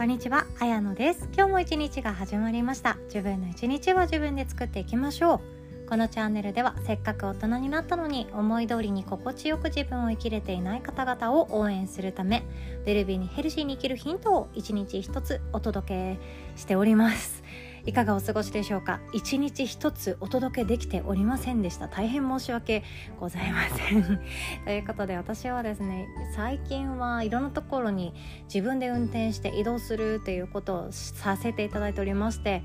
こんにちは、あやのです。今日も一日が始まりました。自分の一日は自分で作っていきましょう。このチャンネルではせっかく大人になったのに思い通りに心地よく自分を生きれていない方々を応援するためウェルビーにヘルシーに生きるヒントを一日一つお届けしております。いかがお過ごしでしょうか？一日一つお届けできておりませんでした。大変申し訳ございません。ということで私はですね最近はいろんなところに自分で運転して移動するっていうことをさせていただいておりまして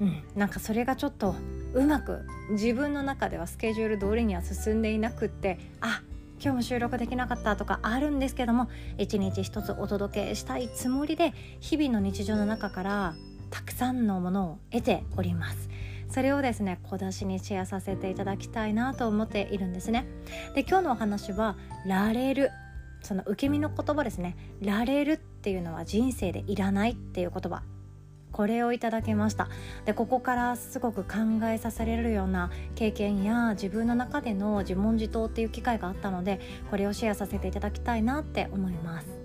うん、なんかそれがちょっとうまく自分の中ではスケジュール通りには進んでいなくってあ今日も収録できなかったとかあるんですけども一日一つお届けしたいつもりで日々の日常の中からたくさんのものを得ております。それをですね小出しにシェアさせていただきたいなと思っているんですね。で今日のお話はラレル。その受け身の言葉ですね。ラレルっていうのは人生でいらないっていう言葉。これをいただきました。でここからすごく考えさせられるような経験や自分の中での自問自答っていう機会があったのでこれをシェアさせていただきたいなって思います。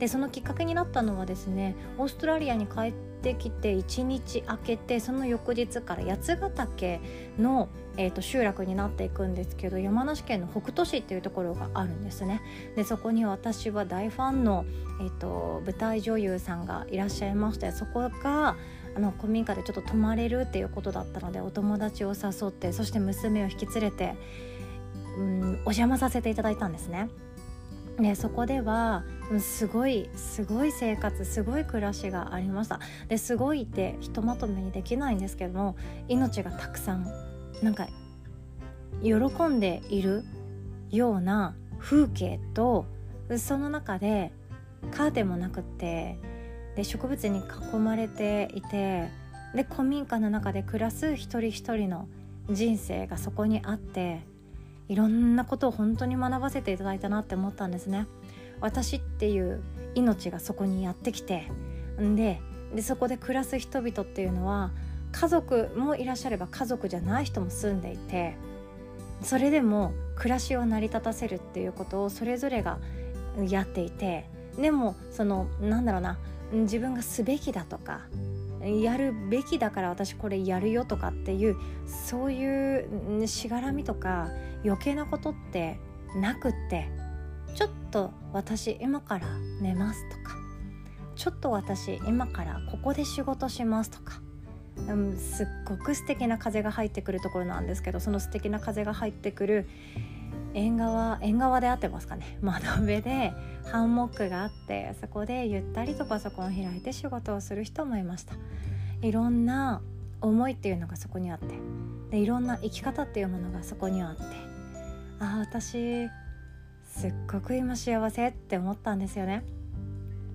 でそのきっかけになったのはですねオーストラリアに帰ってきて1日空けてその翌日から八ヶ岳の、えーと、集落になっていくんですけど山梨県の北杜市っていうところがあるんですねでそこに私は大ファンの、えーと、舞台女優さんがいらっしゃいましてそこがあの古民家でちょっと泊まれるっていうことだったのでお友達を誘ってそして娘を引き連れて、うん、お邪魔させていただいたんですね。でそこではすごいすごい生活すごい暮らしがありました。ですごいってひとまとめにできないんですけども命がたくさんなんか喜んでいるような風景とその中でカーテンもなくってで植物に囲まれていてで古民家の中で暮らす一人一人の人生がそこにあっていろんなことを本当に学ばせていただいたなって思ったんですね。私っていう命がそこにやってきてんででそこで暮らす人々っていうのは家族もいらっしゃれば家族じゃない人も住んでいてそれでも暮らしを成り立たせるっていうことをそれぞれがやっていてでもそのなんだろうな自分がすべきだとかやるべきだから私これやるよとかっていうそういうしがらみとか余計なことってなくってちょっと私今から寝ますとかちょっと私今からここで仕事しますとか、うん、すっごく素敵な風が入ってくるところなんですけどその素敵な風が入ってくる縁側縁側で合ってますかね。窓辺でハンモックがあってそこでゆったりとパソコンを開いて仕事をする人もいました。いろんな思いっていうのがそこにあってでいろんな生き方っていうものがそこにあってああ私すっごく今幸せって思ったんですよね。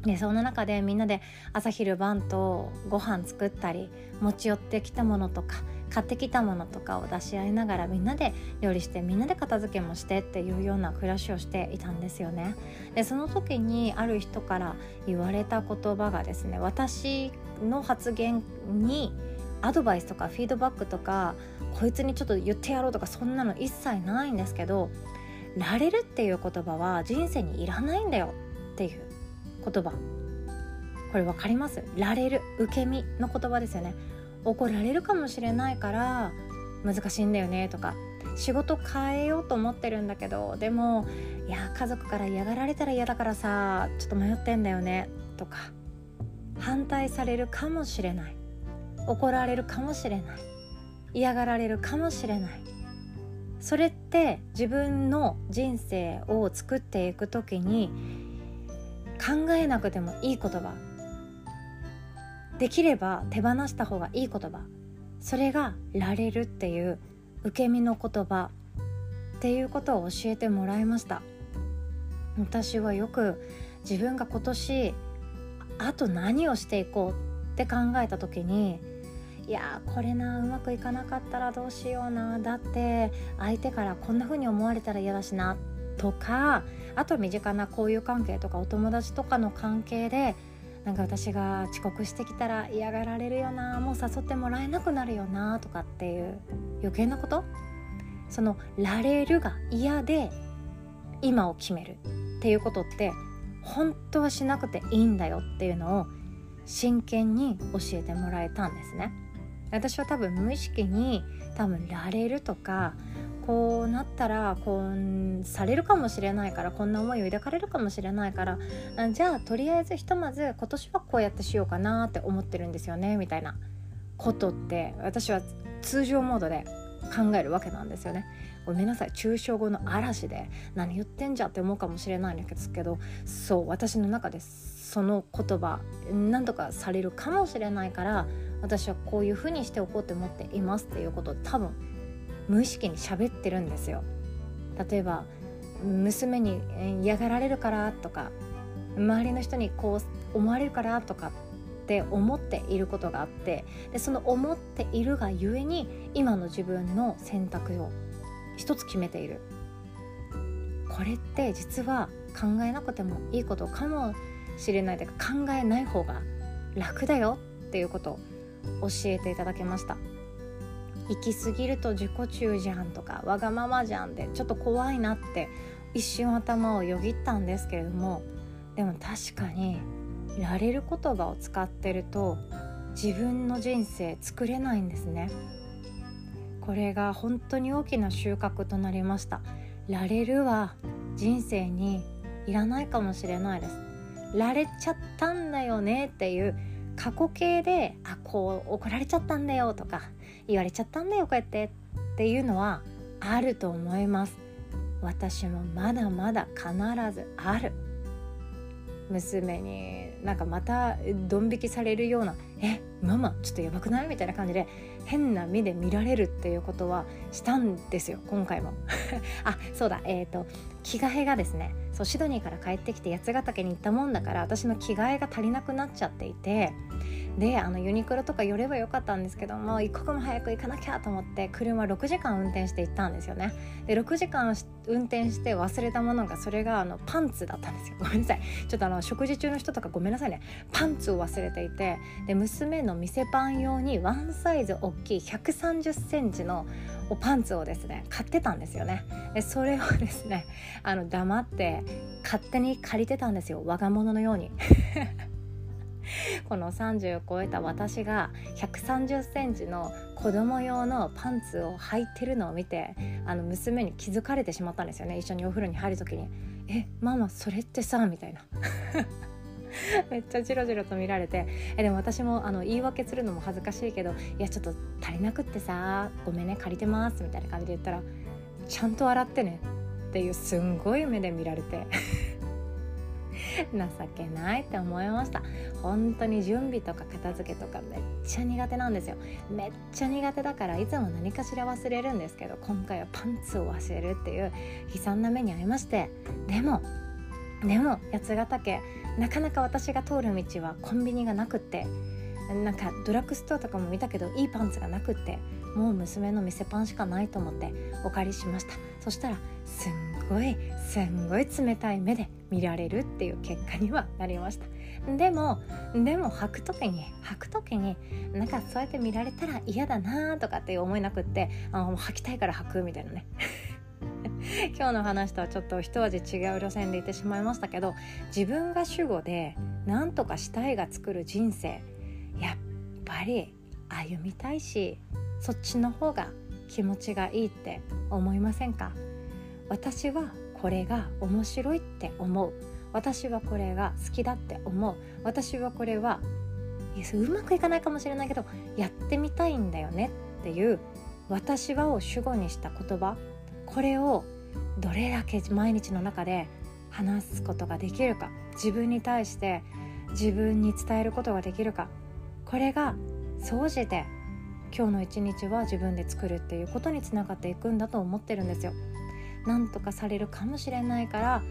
でそんな中でみんなで朝昼晩とご飯作ったり持ち寄ってきたものとか買ってきたものとかを出し合いながらみんなで料理してみんなで片付けもしてっていうような暮らしをしていたんですよね。でその時にある人から言われた言葉がですね私の発言にアドバイスとかフィードバックとかこいつにちょっと言ってやろうとかそんなの一切ないんですけど「られる」っていう言葉は人生にいらないんだよっていう言葉。これ分かります？られる受け身の言葉ですよね。怒られるかもしれないから難しいんだよねとか。仕事変えようと思ってるんだけどでもいや家族から嫌がられたら嫌だからさちょっと迷ってんだよねとか。反対されるかもしれない。怒られるかもしれない。嫌がられるかもしれない。それって自分の人生を作っていく時に考えなくてもいい言葉。できれば手放した方がいい言葉。それが「られる」っていう受け身の言葉。っていうことを教えてもらいました。私はよく自分が今年あと何をしていこうって考えた時にいやこれなうまくいかなかったらどうしような。だって相手からこんな風に思われたら嫌だしな。っとかあと身近な交友関係とかお友達とかの関係でなんか私が遅刻してきたら嫌がられるよなもう誘ってもらえなくなるよなとかっていう余計なこと？その「られる」が嫌で今を決めるっていうことって本当はしなくていいんだよっていうのを真剣に教えてもらえたんですね。私は多分無意識に多分られるとかこうなったらこうされるかもしれないからこんな思いを抱かれるかもしれないからじゃあとりあえずひとまず今年はこうやってしようかなって思ってるんですよねみたいなことって私は通常モードで考えるわけなんですよね。ごめんなさい抽象語の嵐で何言ってんじゃって思うかもしれないんですけどそう私の中でその言葉何とかされるかもしれないから私はこういうふうにしておこうと思っていますっていうことを多分無意識に喋ってるんですよ。例えば娘に嫌がられるからとか周りの人にこう思われるからとかって思っていることがあってでその思っているがゆえに今の自分の選択を一つ決めているこれって実は考えなくてもいいことかもしれないというか考えない方が楽だよっていうことを教えていただきました行き過ぎると自己中じゃんとかわがままじゃんでちょっと怖いなって一瞬頭をよぎったんですけれどもでも確かにられる言葉を使ってると自分の人生作れないんですね。これが本当に大きな収穫となりました。られるは人生にいらないかもしれないです。られちゃったんだよねっていう過去形であこう怒られちゃったんだよとか言われちゃったんだよこうやって。っていうのはあると思います。私もまだまだ必ずある。娘になんかまたドン引きされるような「えママちょっとやばくない?」みたいな感じで変な目で見られるっていうことはしたんですよ今回も。あそうだえっ、ー、と着替えがですねそうシドニーから帰ってきて八ヶ岳に行ったもんだから私の着替えが足りなくなっちゃっていてであのユニクロとか寄ればよかったんですけども一刻も早く行かなきゃと思って車6時間運転して行ったんですよね。で6時間運転して忘れたものがそれがあのパンツだったんですよ。ごめんなさい。ちょっとあの食事中の人とかごめんなさいね。パンツを忘れていてで娘の店パン用にワンサイズ大きい1 3 0センチのパンツをですね買ってたんですよね。でそれをですねあの黙って勝手に借りてたんですよ。我が物のように。この30を超えた私が1 3 0センチの子供用のパンツを履いてるのを見てあの娘に気づかれてしまったんですよね。一緒にお風呂に入る時に「えママそれってさ」みたいな。めっちゃジロジロと見られて。えでも私もあの言い訳するのも恥ずかしいけど「いやちょっと足りなくってさごめんね借りてます」みたいな感じで言ったら「ちゃんと洗ってね」っていうすんごい目で見られて。情けないって思いました。本当に準備とか片付けとかめっちゃ苦手なんですよ。めっちゃ苦手だからいつも何かしら忘れるんですけど今回はパンツを忘れるっていう悲惨な目に遭いまして。でもでも八ヶ岳なかなか私が通る道はコンビニがなくってなんかドラッグストアとかも見たけどいいパンツがなくってもう娘の店パンしかないと思ってお借りしました。そしたらすんごいすんごい冷たい目で見られるっていう結果にはなりました。でもでも履く時に履く時になんかそうやって見られたら嫌だなとかって思いなくってあの履きたいから履くみたいなね。今日の話とはちょっと一味違う路線で言ってしまいましたけど自分が主語で何とかしたいが作る人生やっぱり歩みたいしそっちの方が気持ちがいいって思いませんか？私はこれが面白いって思う。私はこれが好きだって思う。私はこれはうまくいかないかもしれないけどやってみたいんだよねっていう私はを主語にした言葉。これをどれだけ毎日の中で話すことができるか。自分に対して自分に伝えることができるか。これが総じて今日の一日は自分で作るっていうことにつながっていくんだと思ってるんですよ。なんとかされるかもしれないから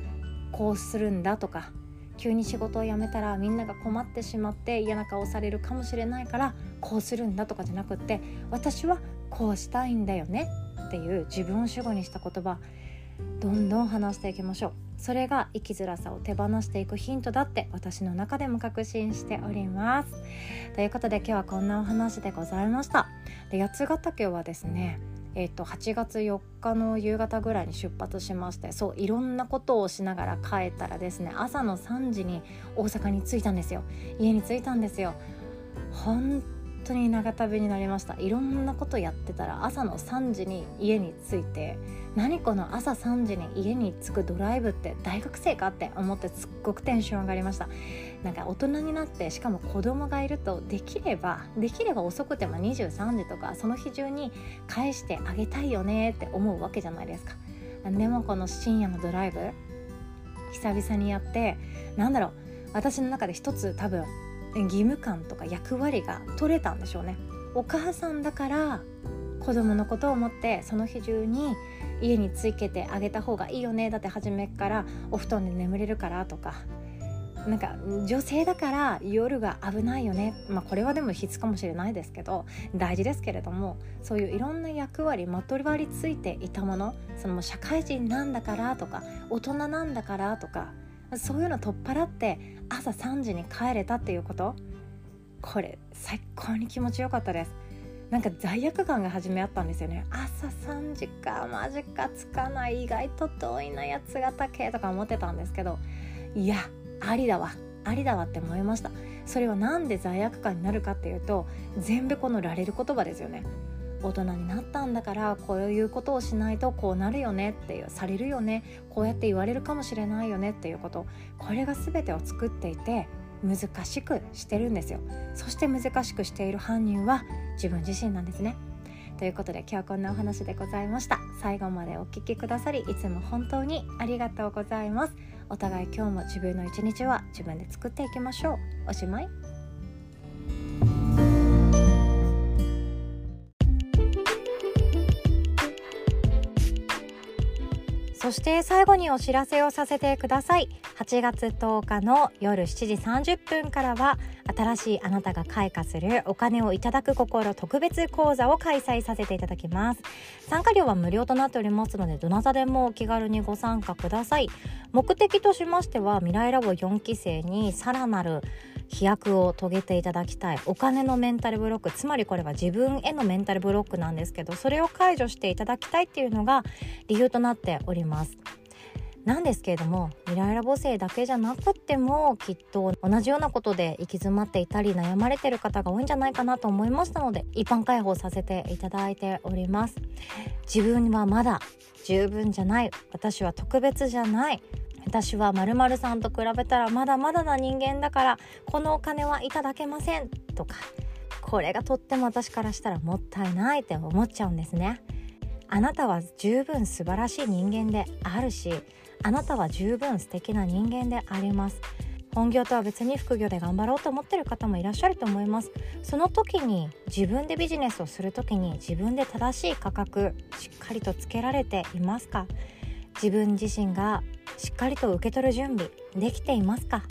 こうするんだとか急に仕事を辞めたらみんなが困ってしまって嫌な顔されるかもしれないからこうするんだとかじゃなくって私はこうしたいんだよねっていう自分を主語にした言葉どんどん話していきましょう。それが生きづらさを手放していくヒントだって私の中でも確信しております。ということで今日はこんなお話でございました。で八ヶ岳はですねえー、と8月4日の夕方ぐらいに出発しましてそういろんなことをしながら帰ったらですね朝の3時に大阪に着いたんですよ。家に着いたんですよ。本当に長旅になりました。いろんなことやってたら朝の3時に家に着いて何この朝3時に家に着くドライブって大学生かって思ってすっごくテンション上がりました。なんか大人になってしかも子供がいるとできればできれば遅くても23時とかその日中に返してあげたいよねって思うわけじゃないですか。でもこの深夜のドライブ久々にやってなんだろう私の中で一つ多分義務感とか役割が取れたんでしょうね。お母さんだから子供のことを思ってその日中に家につけてあげた方がいいよね。だって初めからお布団で眠れるからとか。なんか女性だから夜が危ないよね。まあこれはでも必須かもしれないですけど大事ですけれどもそういういろんな役割まとわりついていたものその社会人なんだからとか大人なんだからとかそういうの取っ払って朝3時に帰れたっていうこと？これ最高に気持ちよかったです。なんか罪悪感が初めあったんですよね。朝3時かマジかつかない意外と遠いなやつがたけとか思ってたんですけどいやありだわ。ありだわって思いました。それは何で罪悪感になるかっていうと全部このられる言葉ですよね。大人になったんだからこういうことをしないとこうなるよねっていうされるよねこうやって言われるかもしれないよねっていうこと。これが全てを作っていて難しくしてるんですよ。そして難しくしている犯人は自分自身なんですね。ということで今日はこんなお話でございました。最後までお聴きくださりいつも本当にありがとうございます。お互い今日も自分の一日は自分で作っていきましょう。おしまい。そして最後にお知らせをさせてください。8月10日の夜7時30分からは新しいあなたが開花するお金をいただく心特別講座を開催させていただきます。参加料は無料となっております。のでどなたでもお気軽にご参加ください目的としましては未来ラボ4期生にさらなる飛躍を遂げていただきたい。お金のメンタルブロックつまりこれは自分へのメンタルブロックなんですけどそれを解除していただきたいっていうのが理由となっております。なんですけれども未来ラボ生だけじゃなくってもきっと同じようなことで行き詰まっていたり悩まれてる方が多いんじゃないかなと思いましたので一般開放させていただいております。自分はまだ十分じゃない。私は特別じゃない。私はまるさんと比べたらまだまだな人間だからこのお金はいただけませんとかこれがとっても私からしたらもったいないって思っちゃうんですね。あなたは十分素晴らしい人間であるしあなたは十分素敵な人間であります。本業とは別に副業で頑張ろうと思ってる方もいらっしゃると思います。その時に自分でビジネスをする時に自分で正しい価格しっかりとつけられていますか？自分自身がしっかりと受け取る準備できていますか？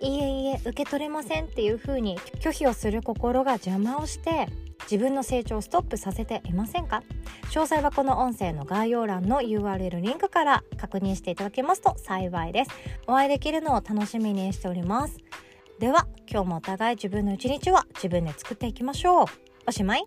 いいえいいえ受け取れませんっていうふうに拒否をする心が邪魔をして自分の成長をストップさせていませんか？詳細はこの音声の概要欄の URL リンクから確認していただけますと幸いです。お会いできるのを楽しみにしております。では今日もお互い自分の一日は自分で作っていきましょう。おしまい。